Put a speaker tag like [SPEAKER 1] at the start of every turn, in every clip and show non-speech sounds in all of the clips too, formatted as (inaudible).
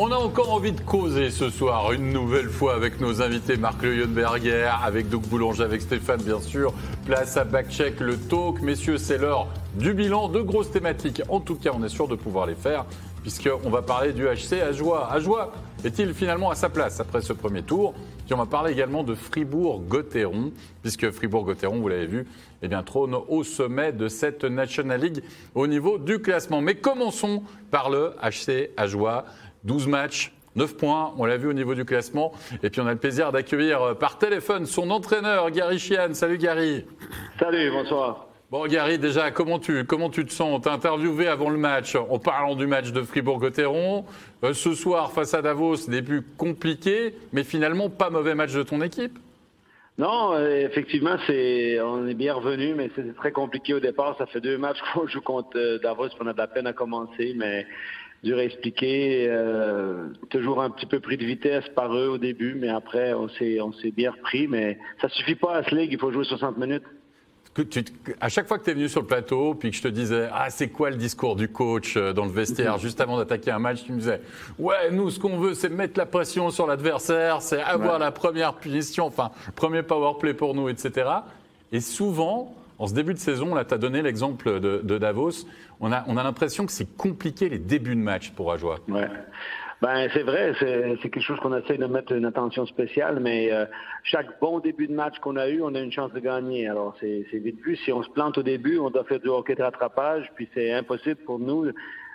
[SPEAKER 1] On a encore envie de causer ce soir, une nouvelle fois avec nos invités Marc Leuenberger, avec Doug Boulanger, avec Stéphane bien sûr. Place à Backcheck, le talk. Messieurs, c'est l'heure du bilan, de grosses thématiques. En tout cas, on est sûr de pouvoir les faire, puisqu'on va parler du HC à joie. À joie est-il finalement à sa place après ce premier tour? Puis on va parler également de Fribourg-Gotteron, puisque Fribourg-Gotteron, vous l'avez vu, eh bien, trône au sommet de cette National League au niveau du classement. Mais commençons par le HC à joie. 12 matchs, 9 points, on l'a vu au niveau du classement. Et puis on a le plaisir d'accueillir euh, par téléphone son entraîneur, Gary Chian. Salut Gary.
[SPEAKER 2] Salut, bonsoir.
[SPEAKER 1] Bon Gary, déjà, comment tu, comment tu te sens? On t'a interviewé avant le match en parlant du match de Fribourg-Gotteron. Euh, ce soir, face à Davos, début compliqué, mais finalement pas mauvais match de ton équipe
[SPEAKER 2] non, euh, effectivement, c'est on est bien revenu, mais c'était très compliqué au départ. Ça fait deux matchs qu'on joue contre Davos, on a de la peine à commencer, mais dur à expliquer. Euh, toujours un petit peu pris de vitesse par eux au début, mais après, on s'est, on s'est bien repris. Mais ça suffit pas à ce ligue, il faut jouer 60 minutes.
[SPEAKER 1] Que tu, à chaque fois que tu es venu sur le plateau, puis que je te disais, ah, c'est quoi le discours du coach euh, dans le vestiaire (laughs) juste avant d'attaquer un match, tu me disais, ouais, nous, ce qu'on veut, c'est mettre la pression sur l'adversaire, c'est avoir la première punition, enfin, premier power play pour nous, etc. Et souvent, en ce début de saison, là, tu as donné l'exemple de, Davos. On a, on a l'impression que c'est compliqué les débuts de match pour Ajoie.
[SPEAKER 2] Ouais. Ben, c'est vrai, c'est quelque chose qu'on essaie de mettre une attention spéciale, mais euh, chaque bon début de match qu'on a eu, on a une chance de gagner. Alors, c'est vite vu. Si on se plante au début, on doit faire du hockey de rattrapage, puis c'est impossible pour nous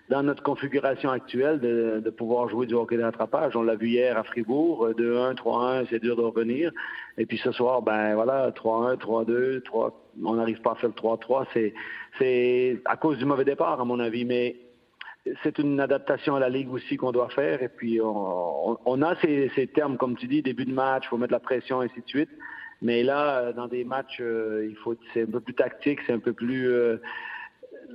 [SPEAKER 2] dans notre configuration actuelle de, pouvoir jouer du hockey d'attrapage. On l'a vu hier à Fribourg, 2-1, 3-1, c'est dur de revenir. Et puis ce soir, ben voilà, 3-1, 3-2, 3, on n'arrive pas à faire le 3-3. C'est, à cause du mauvais départ, à mon avis. Mais c'est une adaptation à la Ligue aussi qu'on doit faire. Et puis on, a ces, termes, comme tu dis, début de match, il faut mettre la pression, ainsi de suite. Mais là, dans des matchs, euh, il faut, c'est un peu plus tactique, c'est un peu plus... Euh,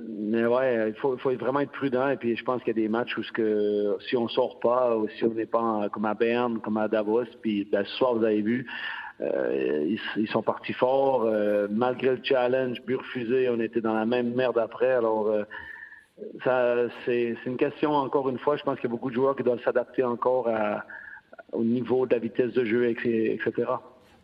[SPEAKER 2] mais ouais, il faut, vraiment être prudent. Et puis, je pense qu'il y a des matchs où que, si on sort pas, ou si on n'est pas comme à Berne, comme à Davos, puis ce soir, vous avez vu, euh, ils, sont partis fort. Euh, malgré le challenge, but refusé, on était dans la même merde après. Alors, euh, ça, c'est, une question, encore une fois, je pense qu'il y a beaucoup de joueurs qui doivent s'adapter encore au niveau de la vitesse de jeu, etc.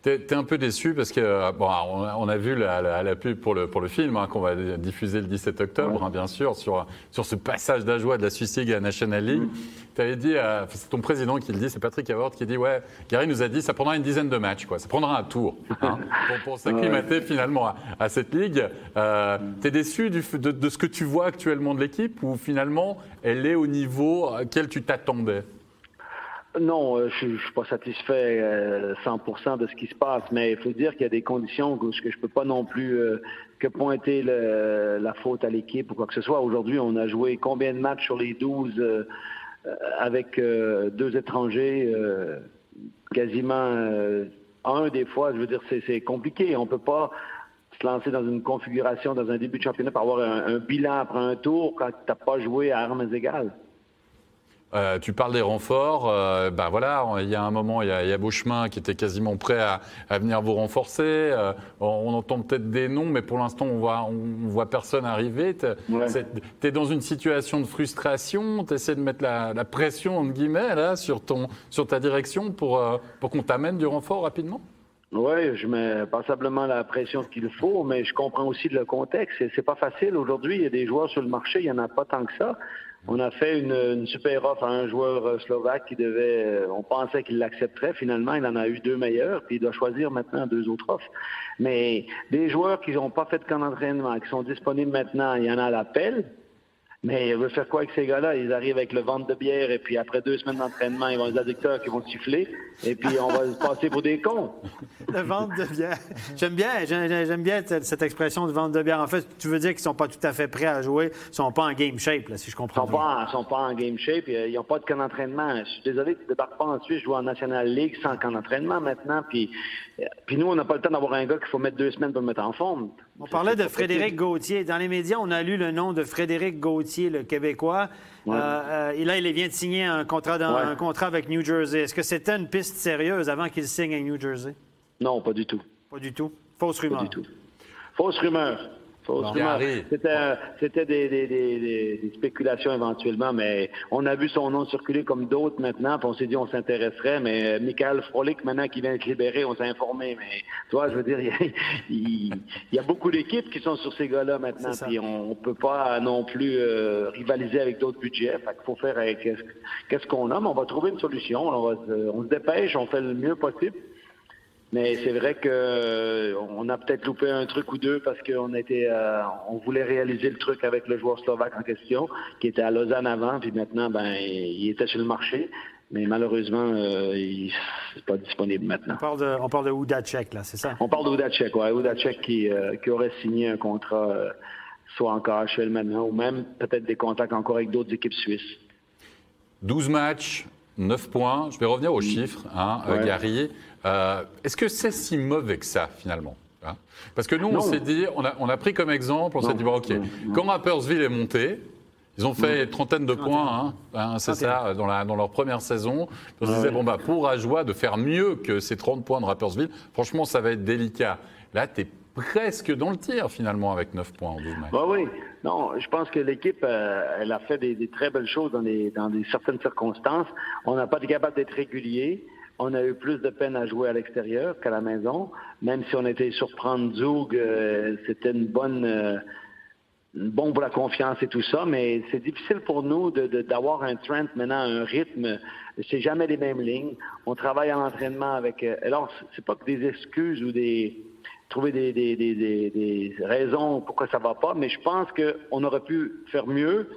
[SPEAKER 1] T'es es un peu déçu parce que euh, bon, on a vu la, la, pub pour le, pour le film hein, qu'on va diffuser le 17 octobre, hein, bien sûr, sur, sur ce passage d'Ajoie de la Suisse League à la National League. Tu avais dit, euh, c'est ton président qui le dit, c'est Patrick Havard qui dit Ouais, Gary nous a dit, ça prendra une dizaine de matchs, quoi. ça prendra un tour hein, (laughs) pour, pour s'acclimater finalement à, cette ligue. Euh, tu es déçu du, de, de, ce que tu vois actuellement de l'équipe ou finalement elle est au niveau auquel tu t'attendais?
[SPEAKER 2] Non, euh, je ne suis pas satisfait 100% euh, de ce qui se passe, mais il faut dire qu'il y a des conditions que je ne peux pas non plus euh, que pointer la faute à l'équipe ou quoi que ce soit. Aujourd'hui, on a joué combien de matchs sur les 12 avec deux étrangers, quasiment un des fois. Je veux dire, c'est compliqué. On ne peut pas se lancer dans une configuration, dans un début de championnat, pour avoir un, un bilan après un tour quand tu n'as pas joué à armes égales.
[SPEAKER 1] Euh, tu parles des renforts. Euh, ben voilà, il y a un moment, il y a, il y a Beauchemin qui était quasiment prêt à, à venir vous renforcer. Euh, on, entend peut-être des noms, mais pour l'instant, on voit, on, voit personne arriver. Tu es, dans une situation de frustration. Tu essaies de mettre la, la, pression, entre guillemets, là, sur, ton, sur ta direction pour, pour qu'on t'amène du renfort rapidement?
[SPEAKER 2] Oui, je mets passablement la pression qu'il faut, mais je comprends aussi le contexte. C'est pas facile. Aujourd'hui, il y a des joueurs sur le marché, il n'y en a pas tant que ça. On a fait une, super offre à un joueur euh, slovaque qui devait, euh, on pensait qu'il l'accepterait. Finalement, il en a eu deux meilleurs, puis il doit choisir maintenant deux autres offres. Mais des joueurs qui n'ont pas fait de camp d'entraînement, qui sont disponibles maintenant, il y en a à l'appel. Mais il veut faire quoi avec ces gars-là? Ils arrivent avec le ventre de bière et puis après deux semaines d'entraînement, ils vont les adducteurs qui vont siffler et puis on va se passer pour des cons. (laughs)
[SPEAKER 3] Le ventre de bière. J'aime bien, j'aime bien cette expression de ventre de bière. En fait, tu veux dire qu'ils sont pas tout à fait prêts à jouer, ils sont pas en game shape, là, si je comprends
[SPEAKER 2] ils sont Pas, ils sont pas en game shape, ils n'ont pas de camp d'entraînement. Je suis désolé, tu ne débarques pas en Suisse, je joue en National League sans camp d'entraînement maintenant. Puis, puis nous, on n'a pas le temps d'avoir un gars qu'il faut mettre deux semaines pour le mettre en forme.
[SPEAKER 3] On parlait de Frédéric Gauthier. Dans les médias, on a lu le nom de Frédéric Gauthier, le Québécois. Euh, euh, et là, il vient de signer un contrat, un contrat avec New Jersey. Est-ce que c'était une piste sérieuse avant qu'il signe à New Jersey?
[SPEAKER 2] Non, pas du tout.
[SPEAKER 3] Pas du tout? Fausse rumeur?
[SPEAKER 2] Pas du tout. Fausse rumeur. C'était des, des, des, spéculations éventuellement, mais on a vu son nom circuler comme d'autres maintenant, puis on s'est dit on s'intéresserait, mais euh, Michael Frolik, maintenant qui vient être libéré, on s'est informé, mais toi, je veux dire, (laughs) il, y a beaucoup d'équipes qui sont sur ces gars-là maintenant, puis on, ne peut pas non plus euh, rivaliser avec d'autres budgets, fait qu'il faut faire avec qu'est-ce qu'on a, mais on va trouver une solution, on, va, on se dépêche, on fait le mieux possible. Mais c'est vrai qu'on euh, a peut-être loupé un truc ou deux parce qu'on était, euh, on voulait réaliser le truc avec le joueur slovaque en question, qui était à Lausanne avant, puis maintenant, ben, il était sur le marché. Mais malheureusement, euh, il n'est pas disponible maintenant.
[SPEAKER 3] On parle de, on parle de Udacek, là, c'est ça?
[SPEAKER 2] On parle de Udacek, oui. Udacek qui, qui aurait signé un contrat, soit en KHL maintenant, ou même peut-être des contacts encore avec d'autres équipes suisses.
[SPEAKER 1] 12 matchs, 9 points. Je vais revenir aux chiffres, hein, Gary. Euh, est-ce que c'est si mauvais que ça, finalement hein? Parce que nous, on s'est dit, on a, on a, pris comme exemple, on s'est dit, bon, OK, quand Rappersville est monté, ils ont fait une trentaine de points, hein, hein, c'est ça, dans, la, dans, leur première saison. On se disait, bon, bah, pour Ajoie de faire mieux que ces 30 points de Rappersville, franchement, ça va être délicat. Là, tu es presque dans le tir, finalement, avec 9 points en 12 matchs.
[SPEAKER 2] Bah oui, non, je pense que l'équipe, euh, elle a fait des, très belles choses dans, des, dans des certaines circonstances. On n'a pas été capable d'être régulier. On a eu plus de peine à jouer à l'extérieur qu'à la maison. Même si on était surprendre Zug, euh, c'était une bonne, euh, bon pour la confiance et tout ça, mais c'est difficile pour nous d'avoir un trend maintenant, un rythme. C'est jamais les mêmes lignes. On travaille à l'entraînement avec. Euh, alors, c'est pas que des excuses ou des trouver des, raisons pourquoi ça va pas, mais je pense qu'on aurait pu faire mieux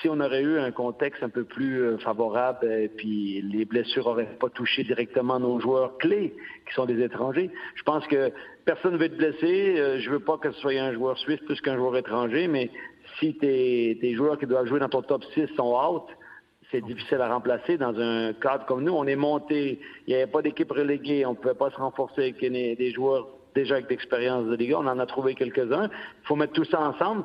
[SPEAKER 2] si on aurait eu un contexte un peu plus euh, favorable et puis les blessures n'auraient pas touché directement nos joueurs clés, qui sont des étrangers. Je pense que personne ne veut être blessé. Euh, je veux pas que ce soit un joueur suisse plus qu'un joueur étranger, mais si tes, tes joueurs qui doivent jouer dans ton top 6 sont out, c'est difficile à remplacer dans un cadre comme nous. On est monté, il n'y avait pas d'équipe reléguée, on ne pouvait pas se renforcer avec des joueurs déjà avec d'expérience de Liga. On en a trouvé quelques-uns. Il faut mettre tout ça ensemble.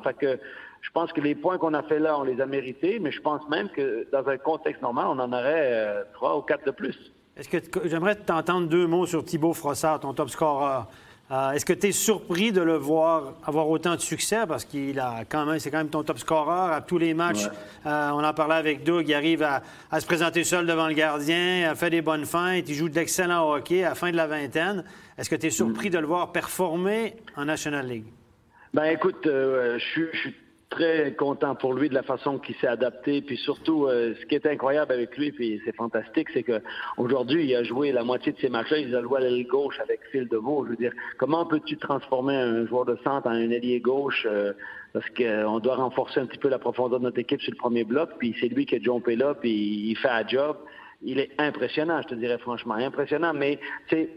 [SPEAKER 2] Je pense que les points qu'on a fait là, on les a mérités, mais je pense même que dans un contexte normal, on en aurait euh, trois ou quatre de plus.
[SPEAKER 3] Est-ce que j'aimerais t'entendre deux mots sur Thibaut Frossard, ton top scorer. Euh, est-ce que tu es surpris de le voir avoir autant de succès? Parce qu'il a quand même, c'est quand même ton top scorer à tous les matchs. Euh, on en parlait avec Doug, il arrive à, se présenter seul devant le gardien, a fait des bonnes feintes, il joue de l'excellent hockey à la fin de la vingtaine. Est-ce que tu es surpris mm. de le voir performer en National League?
[SPEAKER 2] Ben écoute, je suis très content pour lui de la façon qu'il s'est adapté. Puis surtout, euh, ce qui est incroyable avec lui, puis c'est fantastique, c'est qu'aujourd'hui, il a joué la moitié de ses matchs-là, il a joué à l'aile gauche avec Phil Deveau. Je veux dire, comment peux-tu transformer un joueur de centre en un ailier gauche? Euh, parce qu'on doit renforcer un petit peu la profondeur de notre équipe sur le premier bloc, puis c'est lui qui a jumpé là, puis il fait un job. Il est impressionnant, je te dirais franchement, impressionnant. Mais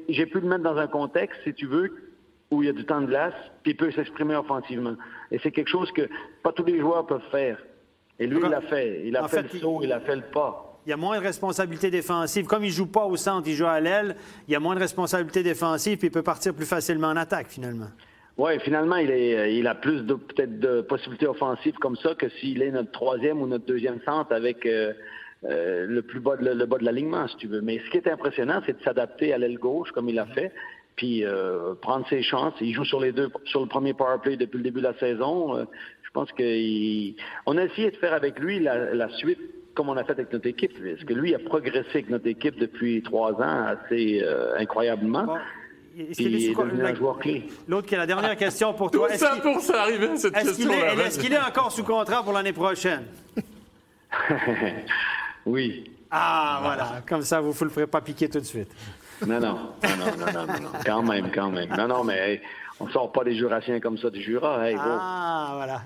[SPEAKER 2] j'ai pu le mettre dans un contexte, si tu veux, où il y a du temps de glace, puis il peut s'exprimer offensivement. Et c'est quelque chose que pas tous les joueurs peuvent faire. Et lui, il l'a fait. Il a fait, le saut, il... a fait le pas.
[SPEAKER 3] Il y a moins de responsabilités défensives. Comme il ne joue pas au centre, il joue à l'aile, il y a moins de responsabilités défensives, puis il peut partir plus facilement en attaque, finalement.
[SPEAKER 2] Oui, finalement, il, est, il a plus de peut-être de possibilités offensives comme ça que s'il est notre troisième ou notre deuxième centre avec euh, euh, le plus bas de, le bas de l'alignement, si tu veux. Mais ce qui est impressionnant, c'est de s'adapter à l'aile gauche comme il a fait puis euh, prendre ses chances. Il joue sur les deux, sur le premier power play depuis le début de la saison. Euh, je pense qu'on a essayé de faire avec lui la, suite comme on a fait avec notre équipe, parce que lui a progressé avec notre équipe depuis trois ans assez euh, incroyablement. il est devenu un joueur clé.
[SPEAKER 3] L'autre qui est la dernière question pour toi.
[SPEAKER 1] Tout ça pour ça arriver à cette question-là.
[SPEAKER 3] Est-ce qu'il est encore sous contrat pour l'année prochaine? (laughs)
[SPEAKER 2] oui.
[SPEAKER 3] Ah, voilà. Comme ça, vous ne le ferez pas piquer tout de suite.
[SPEAKER 2] Non, non, non, non, non, non, quand même, quand même. Non, non, mais on ne sort pas des jurassiens comme ça du Jura.
[SPEAKER 3] ah, voilà.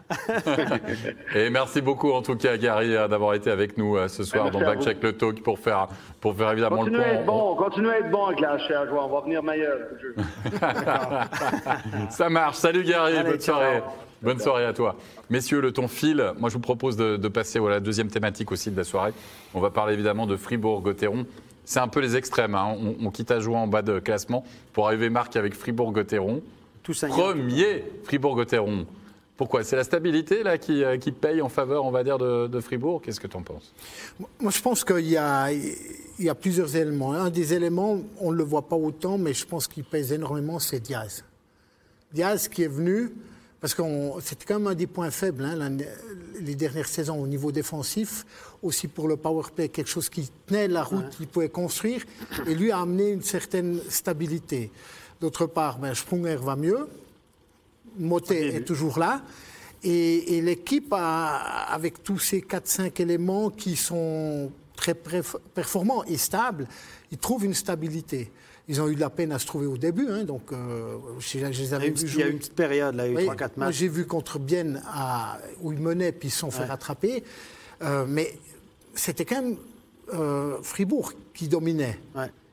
[SPEAKER 3] (laughs)
[SPEAKER 1] Et merci beaucoup, en tout cas, Gary, euh, d'avoir été avec nous euh, ce soir dans Backcheck le Talk pour faire, pour faire évidemment
[SPEAKER 2] le point.
[SPEAKER 1] À être
[SPEAKER 2] bon, continuez à être bon avec la chair, on va venir meilleur. (laughs)
[SPEAKER 1] Ça marche. Salut, Gary. bonne soirée. Bonne soirée à toi. Messieurs, le ton file. Moi, je vous propose de, passer à la deuxième thématique aussi de la soirée. On va parler évidemment de Fribourg-Gotteron c'est un peu les extrêmes. Hein. On, quitte à jouer en bas de classement pour arriver Marc avec Fribourg-Gotteron. Premier Fribourg-Gotteron. Pourquoi? C'est la stabilité là qui, euh, qui, paye en faveur, on va dire, de, Fribourg? Qu'est-ce que tu en penses?
[SPEAKER 4] Moi, je pense qu'il y a, il y a plusieurs éléments. Un des éléments, on ne le voit pas autant, mais je pense qu'il pèse énormément, c'est Diaz. Diaz qui est venu, parce que c'était quand même un des points faibles, hein, les dernières saisons au niveau défensif, aussi pour le power play, quelque chose qui tenait la route, qu'il pouvait construire, et lui a amené une certaine stabilité. D'autre part, ben, Sprunger va mieux, Motet est toujours là, et, l'équipe, avec tous ces 4-5 éléments qui sont très performants et stables, il trouve une stabilité. Ils ont eu de la peine à se trouver au début, hein, donc euh,
[SPEAKER 3] je, les avais vus Il y a eu une petite période, là, il y a eu 3-4 matchs.
[SPEAKER 4] j'ai vu contre Bienne où ils menaient puis ils se sont fait rattraper. Euh, mais c'était quand même euh, Fribourg qui dominait.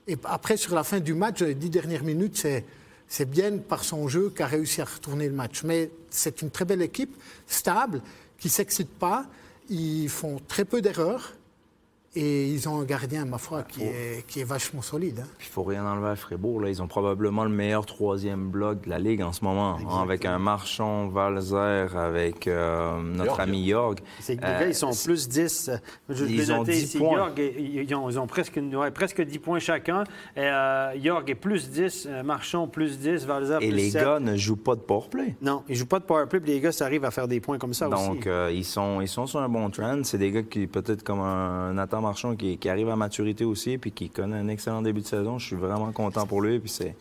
[SPEAKER 4] Et après, sur la fin du match, les dix dernières minutes, c'est, c'est Bienne, par son jeu, qui a réussi à retourner le match. Mais c'est une très belle équipe, stable, qui ne s'excite pas. Ils font très peu d'erreurs. Et ils ont un gardien, ma foi, qui, est, qui est vachement solide. Hein.
[SPEAKER 5] Il ne faut rien enlever à Fribourg. Là. Ils ont probablement le meilleur troisième bloc de la Ligue en ce moment, hein, avec un Marchand, Valzer, avec euh, notre ami Jorg.
[SPEAKER 3] Les gars, ils sont euh, plus 10.
[SPEAKER 5] Je ils ont 10 points.
[SPEAKER 3] Jorg, ils, ont, ils ont, presque, presque 10 points chacun. Et, euh, Jorg est plus 10, euh, Marchand plus 10, Valzer plus
[SPEAKER 5] 7. Et les gars ne jouent pas de powerplay.
[SPEAKER 3] Non, ils ne jouent pas de powerplay, puis les gars, ça arrive à faire des points comme ça
[SPEAKER 5] aussi.
[SPEAKER 3] Donc,
[SPEAKER 5] ils, sont, ils sont sur un bon trend. C'est des gars qui, peut-être comme un Nathan Marchand qui, arrive à maturité aussi, puis qui connaît un excellent début de saison. Je suis vraiment content pour lui, puis c'est,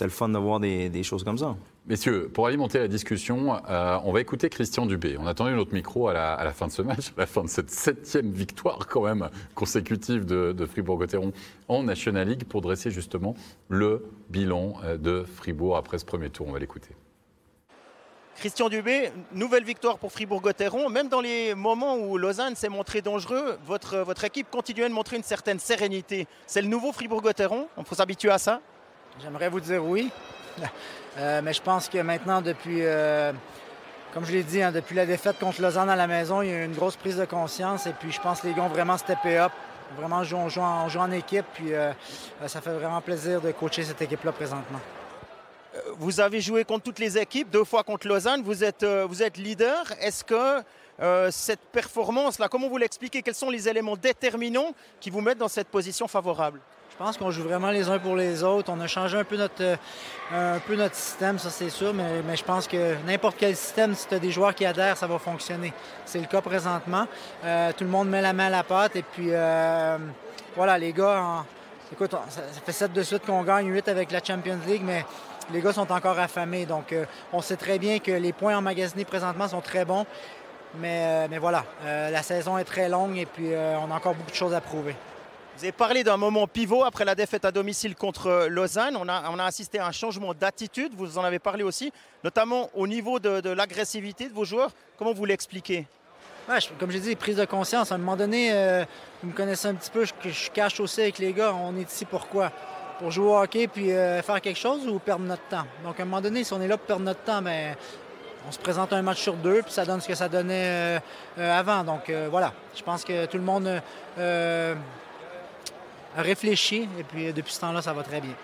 [SPEAKER 5] le fun de voir des, choses comme ça.
[SPEAKER 1] Messieurs, pour alimenter la discussion, euh, on va écouter Christian Dubé. On attendait notre micro à la, fin de ce match, (laughs) à la fin de cette septième victoire quand même consécutive de, de Fribourg-Gotteron en National League pour dresser justement le bilan euh, de Fribourg après ce premier tour. On va l'écouter.
[SPEAKER 6] Christian Dubé, nouvelle victoire pour Fribourg-Gotteron. Même dans les moments où Lausanne s'est montré dangereux, votre, votre équipe continuait de montrer une certaine sérénité. C'est le nouveau Fribourg-Gotteron On faut s'habituer à ça
[SPEAKER 7] J'aimerais vous dire oui. (laughs) Euh, mais je pense que maintenant, depuis, euh, comme je l'ai dit, hein, depuis la défaite contre Lausanne à la maison, il y a eu une grosse prise de conscience. Et puis je pense que les gars ont vraiment steppé up, vraiment joué, en, en équipe. Puis euh, ça fait vraiment plaisir de coacher cette équipe-là présentement.
[SPEAKER 6] Vous avez joué contre toutes les équipes, deux fois contre Lausanne, vous êtes, euh, vous êtes leader. Est-ce que euh, cette performance-là, comment vous l'expliquez? Quels sont les éléments déterminants qui vous mettent dans cette position favorable?
[SPEAKER 7] Je pense qu'on joue vraiment les uns pour les autres. On a changé un peu notre, euh, un peu notre système, ça c'est sûr, mais, mais, je pense que n'importe quel système, si tu as des joueurs qui adhèrent, ça va fonctionner. C'est le cas présentement. tout le monde met la main à la pâte et puis voilà, les gars, écoute, ça, ça, fait 7 de suite qu'on gagne, 8 avec la Champions League, mais les gars sont encore affamés. Donc, euh, on sait très bien que les points emmagasinés présentement sont très bons. Mais, euh, mais voilà, euh, la saison est très longue et puis on a encore beaucoup de choses à prouver.
[SPEAKER 6] Vous avez parlé d'un moment pivot après la défaite à domicile contre Lausanne. On a, on a assisté à un changement d'attitude, vous en avez parlé aussi, notamment au niveau de, l'agressivité de vos joueurs. Comment vous l'expliquez?
[SPEAKER 7] Comme j'ai dit, prise de conscience. À un moment donné, vous me connaissez un petit peu, je, je cache aussi avec les gars, on est ici pourquoi? Pour jouer au hockey puis euh, faire quelque chose ou perdre notre temps? Donc, à un moment donné, si on est là pour perdre notre temps, ben, on se présente un match sur deux, puis ça donne ce que ça donnait euh, euh, avant. Donc, voilà, je pense que tout le monde a réfléchi, et puis depuis ce temps-là, ça va très bien.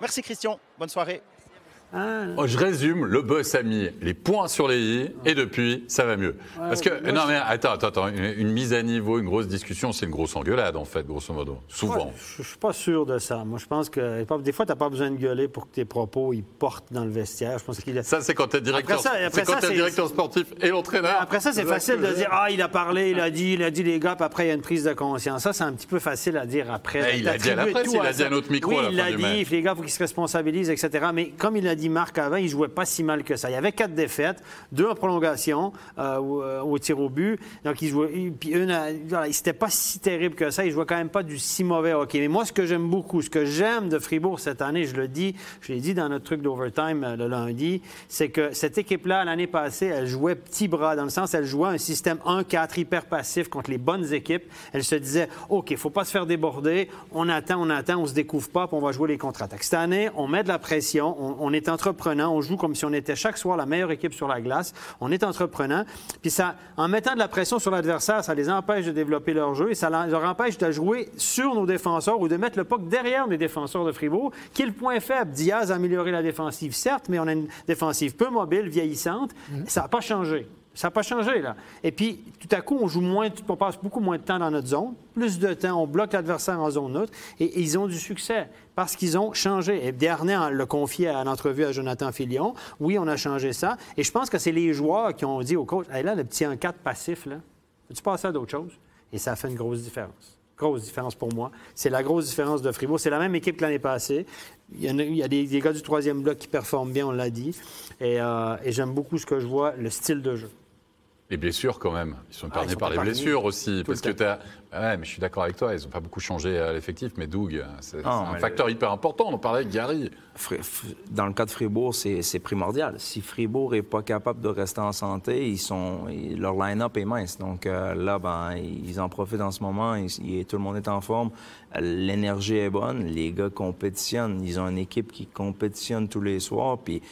[SPEAKER 6] Merci Christian, bonne soirée.
[SPEAKER 1] Ah. Oh, je résume, le boss a mis les points sur les i et depuis, ça va mieux. Parce que, non mais attends, attends, attends une, mise à niveau, une grosse discussion, c'est une grosse engueulade en fait, grosso modo. Souvent.
[SPEAKER 3] je, ne suis pas sûr de ça. Moi, je pense que des fois, tu n'as pas besoin de gueuler pour que tes propos ils portent dans le vestiaire. Je pense qu'il
[SPEAKER 1] Ça, c'est quand tu es directeur, c'est quand es directeur sportif et l'entraîneur.
[SPEAKER 3] Après ça, c'est facile de dire ah, il a parlé, il a dit, il a dit les gars, puis après il y a une prise de conscience. Ça, c'est un petit peu facile à dire après.
[SPEAKER 1] il a dit à la presse, il a dit à notre micro.
[SPEAKER 3] Oui, il a dit. Les gars, faut qu'ils se responsabilisent, etc. Mais comme il a dit Marc avant, il jouait pas si mal que ça. Il y avait quatre défaites, deux en prolongation euh, euh, au, tir au but. Donc, il jouait. Puis une, voilà, c'était pas si terrible que ça. Il jouait quand même pas du si mauvais hockey. Mais moi, ce que j'aime beaucoup, ce que j'aime de Fribourg cette année, je le dis, je l'ai dit dans notre truc d'overtime euh, le lundi, c'est que cette équipe-là, l'année passée, elle jouait petit bras, dans le sens, elle jouait un système 1-4 hyper passif contre les bonnes équipes. Elle se disait, OK, faut pas se faire déborder. On attend, on attend, on se découvre pas, puis on va jouer les contre-attaques. Cette année, on met de la pression, on, on est entreprenant, on joue comme si on était chaque soir la meilleure équipe sur la glace. On est entreprenant. Puis ça, en mettant de la pression sur l'adversaire, ça les empêche de développer leur jeu et ça leur empêche de jouer sur nos défenseurs ou de mettre le puck derrière les défenseurs de Fribourg, qui est le point faible. Diaz a amélioré la défensive, certes, mais on a une défensive peu mobile, vieillissante. Mm-hmm. Ça n'a pas changé. Ça n'a pas changé, là. Et puis, tout à coup, on joue moins, on passe beaucoup moins de temps dans notre zone, plus de temps, on bloque l'adversaire en zone neutre, et, et ils ont du succès parce qu'ils ont changé. Et Dernier l'a confié à l'entrevue à Jonathan Filion. Oui, on a changé ça. Et je pense que c'est les joueurs qui ont dit au coach, hey, là, le petit 1-4 passif, là, tu passes à d'autres choses? Et ça a fait une grosse différence. Grosse différence pour moi. C'est la grosse différence de Fribourg. C'est la même équipe que l'année passée. Il y, a, des, gars du troisième bloc qui performent bien, on l'a dit. Et, euh, et j'aime beaucoup ce que je vois, le style de jeu.
[SPEAKER 1] Les blessures, quand même. Ils sont épargnés
[SPEAKER 3] Ah, ils sont
[SPEAKER 1] par les
[SPEAKER 3] épargnés
[SPEAKER 1] blessures aussi. Parce
[SPEAKER 3] le
[SPEAKER 1] que tu as. Ouais, mais je suis d'accord avec toi, ils n'ont pas beaucoup changé à l'effectif. Mais Doug, c'est c'est un facteur hyper important. On en parlait avec Gary.
[SPEAKER 5] Dans le cas de Fribourg, c'est c'est primordial. Si Fribourg n'est pas capable de rester en santé, ils sont, leur line-up est mince. Donc euh, là, ben, ils en profitent en ce moment. Ils- tout le monde est en forme. Euh, L'énergie est bonne. Les gars compétitionnent. Ils ont une équipe qui compétitionne tous les soirs. Puis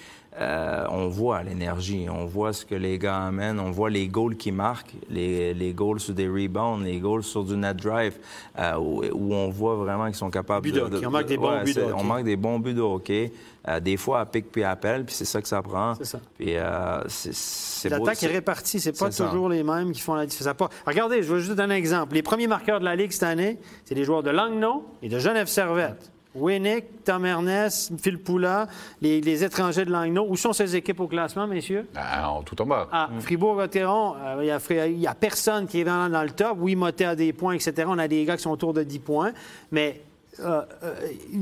[SPEAKER 5] euh, on voit l'énergie. On voit ce que les gars amènent. On voit les goals qu'ils marquent, les, les goals sur des rebounds, les goals sur du net drive, euh, où, où on voit vraiment qu'ils sont capables
[SPEAKER 3] de hockey. On des bons buts de
[SPEAKER 5] c'est-
[SPEAKER 3] hockey.
[SPEAKER 5] On marque des bons buts de hockey. Euh, des fois, à pic puis à appel, puis c'est ça que ça prend.
[SPEAKER 3] C'est ça.
[SPEAKER 5] Puis c'est-.
[SPEAKER 3] L'attaque est répartie, c'est pas
[SPEAKER 5] ça.
[SPEAKER 3] toujours les mêmes qui font la différence. Pas- Regardez, je vais juste donner un exemple. Les premiers marqueurs de la Ligue cette année, c'est des joueurs de Langnau et de Genève Servette. Winnick, Tom Ernest, Phil Poula, les, les étrangers de Langnau. Où sont ces équipes au classement, messieurs?
[SPEAKER 1] Ah, en- tout en bas.
[SPEAKER 3] Ah, Fribourg-Gotteron, euh, il y a Fri- il n'y a, personne qui est dans, dans le top. Oui, Motet a des points, etc. On a des gars qui sont autour de 10 points, mais euh, euh,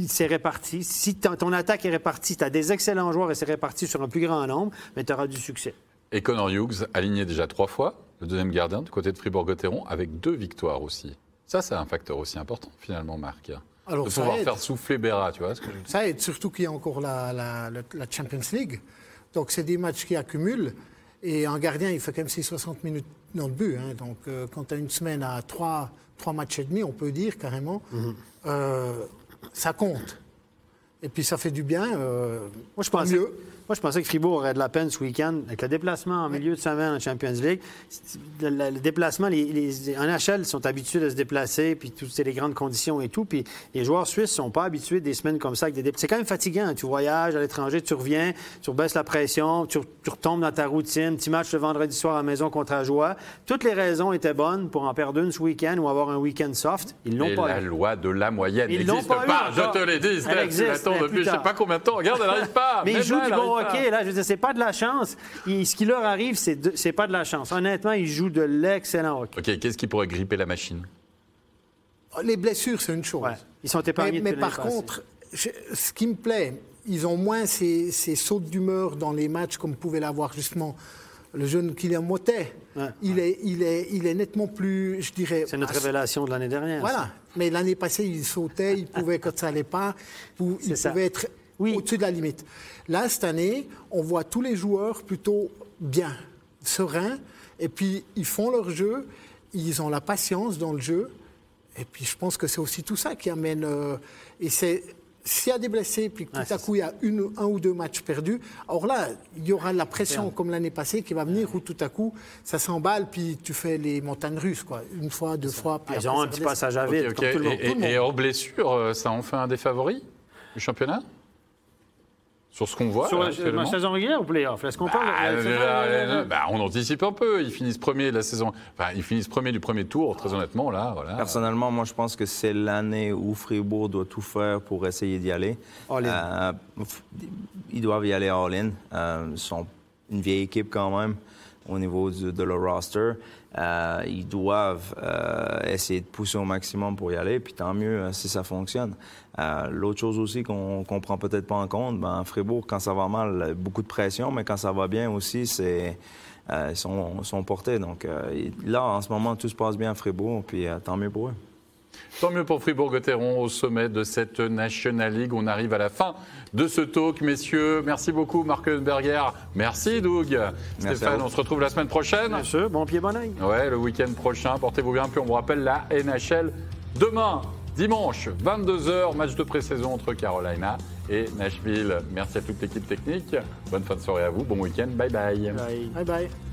[SPEAKER 3] c'est réparti. Si ton, ton attaque est répartie, tu as des excellents joueurs et c'est réparti sur un plus grand nombre, mais tu auras du succès.
[SPEAKER 1] Et Connor Hughes, aligné déjà trois fois, le deuxième gardien du côté de Fribourg-Gotteron, avec deux victoires aussi. Ça, c'est un facteur aussi important, finalement, Marc.
[SPEAKER 4] Alors,
[SPEAKER 1] de
[SPEAKER 4] ça
[SPEAKER 1] pouvoir
[SPEAKER 4] aide.
[SPEAKER 1] faire souffler Béra, tu vois ce que je veux dire
[SPEAKER 4] Ça aide, surtout qu'il y a encore la, la- la- Champions League. Donc, c'est des matchs qui accumulent. Et un gardien, il fait quand même ses 60 minutes dans le but. hein. Donc, euh, quand tu as une semaine à trois, trois matchs et demi, on peut dire carrément, euh, ça compte. Et puis, ça fait du bien. euh,
[SPEAKER 3] Moi, je pensais,
[SPEAKER 4] mieux.
[SPEAKER 3] Moi, je pensais que Fribourg aurait de la peine ce week-end avec le déplacement en milieu de semaine en Champions League. Le, le- le déplacement, les, les- en NHL sont habitués de se déplacer, puis toutes c'est les grandes conditions et tout. Puis les joueurs suisses sont pas habitués des semaines comme ça avec des dé- C'est quand même fatigant. Tu voyages à l'étranger, tu reviens, tu baisses la pression, tu, tu retombes dans ta routine. Petit match le vendredi soir à la maison contre Ajoie. Toutes les raisons étaient bonnes pour en perdre une ce week-end ou avoir un week-end soft. Ils l'ont pas
[SPEAKER 1] la
[SPEAKER 3] eu.
[SPEAKER 1] loi de la moyenne
[SPEAKER 3] Ils l'ont
[SPEAKER 1] n'existe
[SPEAKER 3] pas
[SPEAKER 1] pas.
[SPEAKER 3] eu
[SPEAKER 1] Je te l'ai dit, Steph. Depuis je sais pas combien de temps. Regarde, elle n'arrive pas.
[SPEAKER 3] Mais ils jouent du bon
[SPEAKER 1] pas.
[SPEAKER 3] hockey, là. Je veux dire, c'est pas de la chance. Ce qui leur arrive, c'est de- c'est pas de la chance. Honnêtement, ils jouent de l'excellent hockey.
[SPEAKER 1] Ok, qu'est-ce qui pourrait gripper la machine?
[SPEAKER 4] Les blessures, c'est une chose.
[SPEAKER 3] Ouais. Ils sont
[SPEAKER 4] Mais,
[SPEAKER 3] épargnés
[SPEAKER 4] mais par contre, je- ce qui me plaît, ils ont moins ces, ces sautes d'humeur dans les matchs comme pouvait l'avoir justement le jeune Kylian Motet.
[SPEAKER 3] Ouais.
[SPEAKER 4] Il, est, il, est, il est nettement plus, je dirais...
[SPEAKER 3] C'est notre révélation de l'année dernière.
[SPEAKER 4] Voilà.
[SPEAKER 3] ça.
[SPEAKER 4] Mais l'année passée, il sautait, il pouvait quand ça n'allait pas, il pouvait être
[SPEAKER 3] Oui.
[SPEAKER 4] au-dessus de la limite. Là, cette année, on voit tous les joueurs plutôt bien, sereins, et puis ils font leur jeu, ils ont la patience dans le jeu, et puis je pense que c'est aussi tout ça qui amène. euh, et c'est. S'il y a des blessés, puis que tout à coup il y a une, un ou deux matchs perdus, alors là, il y aura la pression comme l'année passée qui va venir où tout à coup ça s'emballe, puis tu fais les montagnes russes, quoi. Une fois, deux fois, puis
[SPEAKER 3] Ils
[SPEAKER 4] après,
[SPEAKER 3] ont un petit passage à vide.
[SPEAKER 1] Et, et- et en blessure, euh, ça en fait un des favoris du championnat? Sur ce qu'on voit
[SPEAKER 3] Sur
[SPEAKER 1] là,
[SPEAKER 3] la, saison régulière ou playoff? Est-ce qu'on
[SPEAKER 1] Bah,
[SPEAKER 3] parle de la saison
[SPEAKER 1] là,
[SPEAKER 3] régulière?
[SPEAKER 1] là, bah, on anticipe un peu. Ils finissent premier de la saison. Enfin, ils finissent premier du premier tour, très honnêtement, là. Voilà.
[SPEAKER 5] Personnellement, moi, je pense que c'est l'année où Fribourg doit tout faire pour essayer d'y aller.
[SPEAKER 3] All-in.
[SPEAKER 5] Euh, ils doivent y aller all-in. Euh, ils sont une vieille équipe quand même au niveau du- de leur roster. Euh, ils doivent euh, essayer de pousser au maximum pour y aller, puis tant mieux euh, si ça fonctionne. L'autre chose aussi qu'on ne prend peut-être pas en compte, ben, Fribourg, quand ça va mal, beaucoup de pression, mais quand ça va bien aussi, c'est ils sont, sont portés. Donc là, en ce moment, tout se passe bien à Fribourg, puis tant mieux pour eux.
[SPEAKER 1] Tant mieux pour Fribourg-Gotteron au sommet de cette National League. On arrive à la fin de ce talk, messieurs. Merci beaucoup, Marc Berger. Merci, Doug.
[SPEAKER 5] à
[SPEAKER 1] Stéphane, on se retrouve la semaine prochaine.
[SPEAKER 3] Bien sûr, bon pied, bon oeil.
[SPEAKER 1] Ouais, le week-end prochain. Portez-vous bien. Puis on vous rappelle la NHL demain, dimanche, 22h, match de pré-saison entre Carolina et Nashville. Merci à toute l'équipe technique. Bonne fin de soirée à vous. Bon week-end. Bye bye.
[SPEAKER 3] Bye.
[SPEAKER 4] Bye bye.